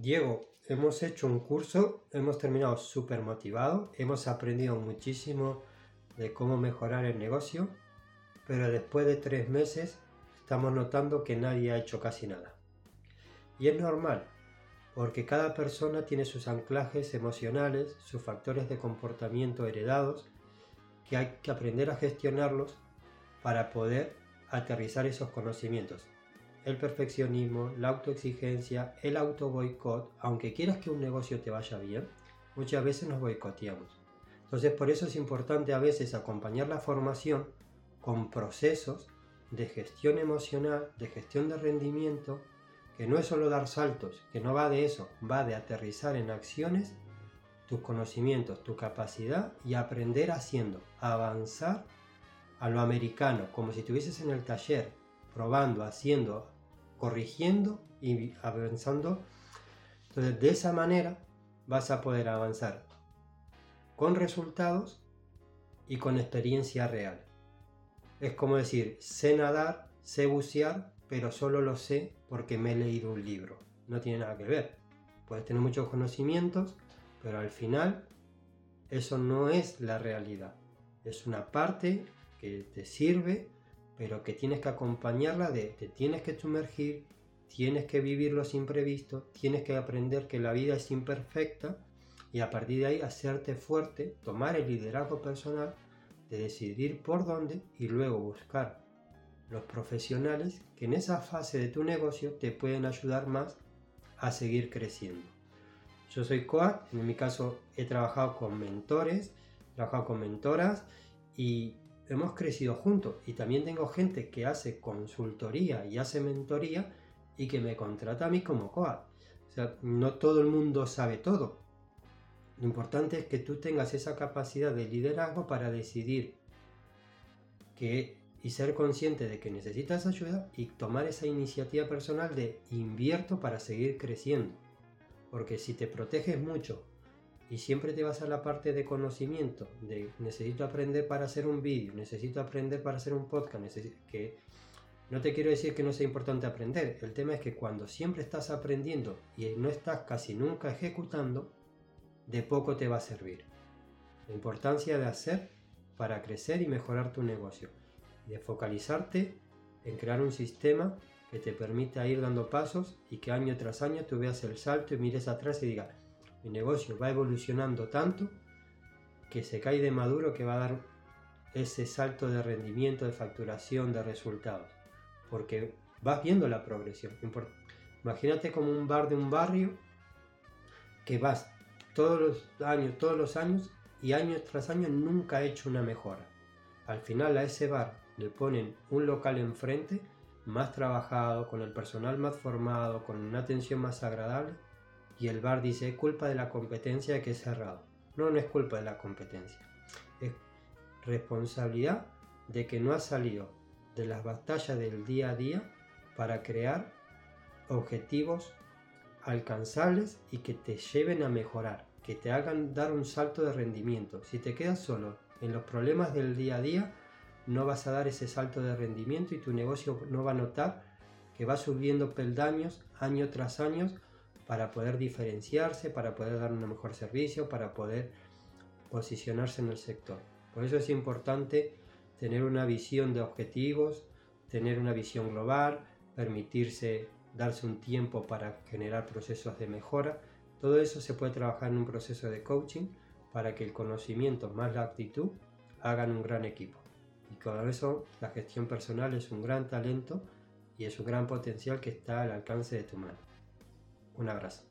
Diego, hemos hecho un curso, hemos terminado súper motivados, hemos aprendido muchísimo de cómo mejorar el negocio, pero después de tres meses estamos notando que nadie ha hecho casi nada. Y es normal, porque cada persona tiene sus anclajes emocionales, sus factores de comportamiento heredados, que hay que aprender a gestionarlos para poder aterrizar esos conocimientos el perfeccionismo, la autoexigencia, el auto boicot, aunque quieras que un negocio te vaya bien, muchas veces nos boicoteamos. Entonces por eso es importante a veces acompañar la formación con procesos de gestión emocional, de gestión de rendimiento, que no es solo dar saltos, que no va de eso, va de aterrizar en acciones tus conocimientos, tu capacidad y aprender haciendo, avanzar a lo americano, como si estuvieses en el taller, probando, haciendo, corrigiendo y avanzando. Entonces, de esa manera vas a poder avanzar con resultados y con experiencia real. Es como decir, sé nadar, sé bucear, pero solo lo sé porque me he leído un libro. No tiene nada que ver. Puedes tener muchos conocimientos, pero al final eso no es la realidad. Es una parte que te sirve pero que tienes que acompañarla de, te tienes que sumergir, tienes que vivir los imprevistos, tienes que aprender que la vida es imperfecta y a partir de ahí hacerte fuerte, tomar el liderazgo personal, de decidir por dónde y luego buscar los profesionales que en esa fase de tu negocio te pueden ayudar más a seguir creciendo. Yo soy coach, en mi caso he trabajado con mentores, he trabajado con mentoras y hemos crecido juntos y también tengo gente que hace consultoría y hace mentoría y que me contrata a mí como coach. O sea, no todo el mundo sabe todo. Lo importante es que tú tengas esa capacidad de liderazgo para decidir que, y ser consciente de que necesitas ayuda y tomar esa iniciativa personal de invierto para seguir creciendo. Porque si te proteges mucho y siempre te vas a la parte de conocimiento, de necesito aprender para hacer un vídeo, necesito aprender para hacer un podcast, que no te quiero decir que no sea importante aprender, el tema es que cuando siempre estás aprendiendo y no estás casi nunca ejecutando, de poco te va a servir. La importancia de hacer para crecer y mejorar tu negocio, de focalizarte en crear un sistema que te permita ir dando pasos y que año tras año tú veas el salto y mires atrás y digas, mi negocio va evolucionando tanto que se cae de maduro que va a dar ese salto de rendimiento, de facturación, de resultados. Porque vas viendo la progresión. Imagínate como un bar de un barrio que vas todos los años, todos los años y años tras años nunca ha hecho una mejora. Al final a ese bar le ponen un local enfrente más trabajado, con el personal más formado, con una atención más agradable y el bar dice, es culpa de la competencia que es cerrado. No, no es culpa de la competencia. Es responsabilidad de que no ha salido de las batallas del día a día para crear objetivos alcanzables y que te lleven a mejorar, que te hagan dar un salto de rendimiento. Si te quedas solo en los problemas del día a día, no vas a dar ese salto de rendimiento y tu negocio no va a notar que va subiendo peldaños año tras año para poder diferenciarse, para poder dar un mejor servicio, para poder posicionarse en el sector. Por eso es importante tener una visión de objetivos, tener una visión global, permitirse darse un tiempo para generar procesos de mejora. Todo eso se puede trabajar en un proceso de coaching para que el conocimiento más la actitud hagan un gran equipo. Y con eso la gestión personal es un gran talento y es un gran potencial que está al alcance de tu mano. Un abrazo.